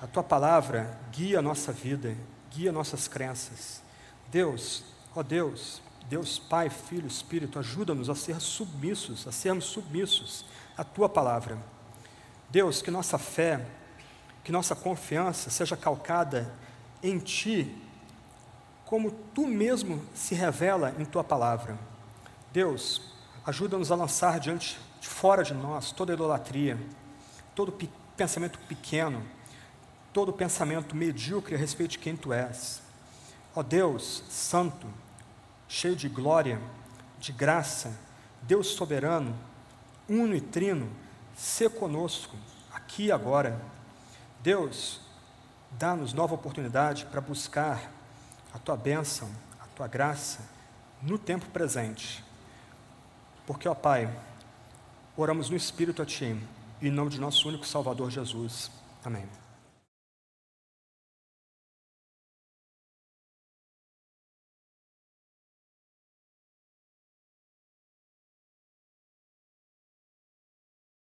A Tua palavra guia a nossa vida, guia nossas crenças. Deus, ó Deus, Deus Pai, Filho, Espírito, ajuda-nos a ser submissos, a sermos submissos à tua palavra. Deus, que nossa fé, que nossa confiança seja calcada em ti, como tu mesmo se revela em tua palavra. Deus, ajuda-nos a lançar diante fora de nós toda idolatria, todo pensamento pequeno, todo pensamento medíocre a respeito de quem tu és. Ó Deus, santo, cheio de glória, de graça, Deus soberano, uno e trino, se conosco, aqui e agora. Deus, dá-nos nova oportunidade para buscar a tua bênção, a tua graça, no tempo presente. Porque, ó Pai, oramos no Espírito a Ti, em nome de nosso único Salvador Jesus. Amém.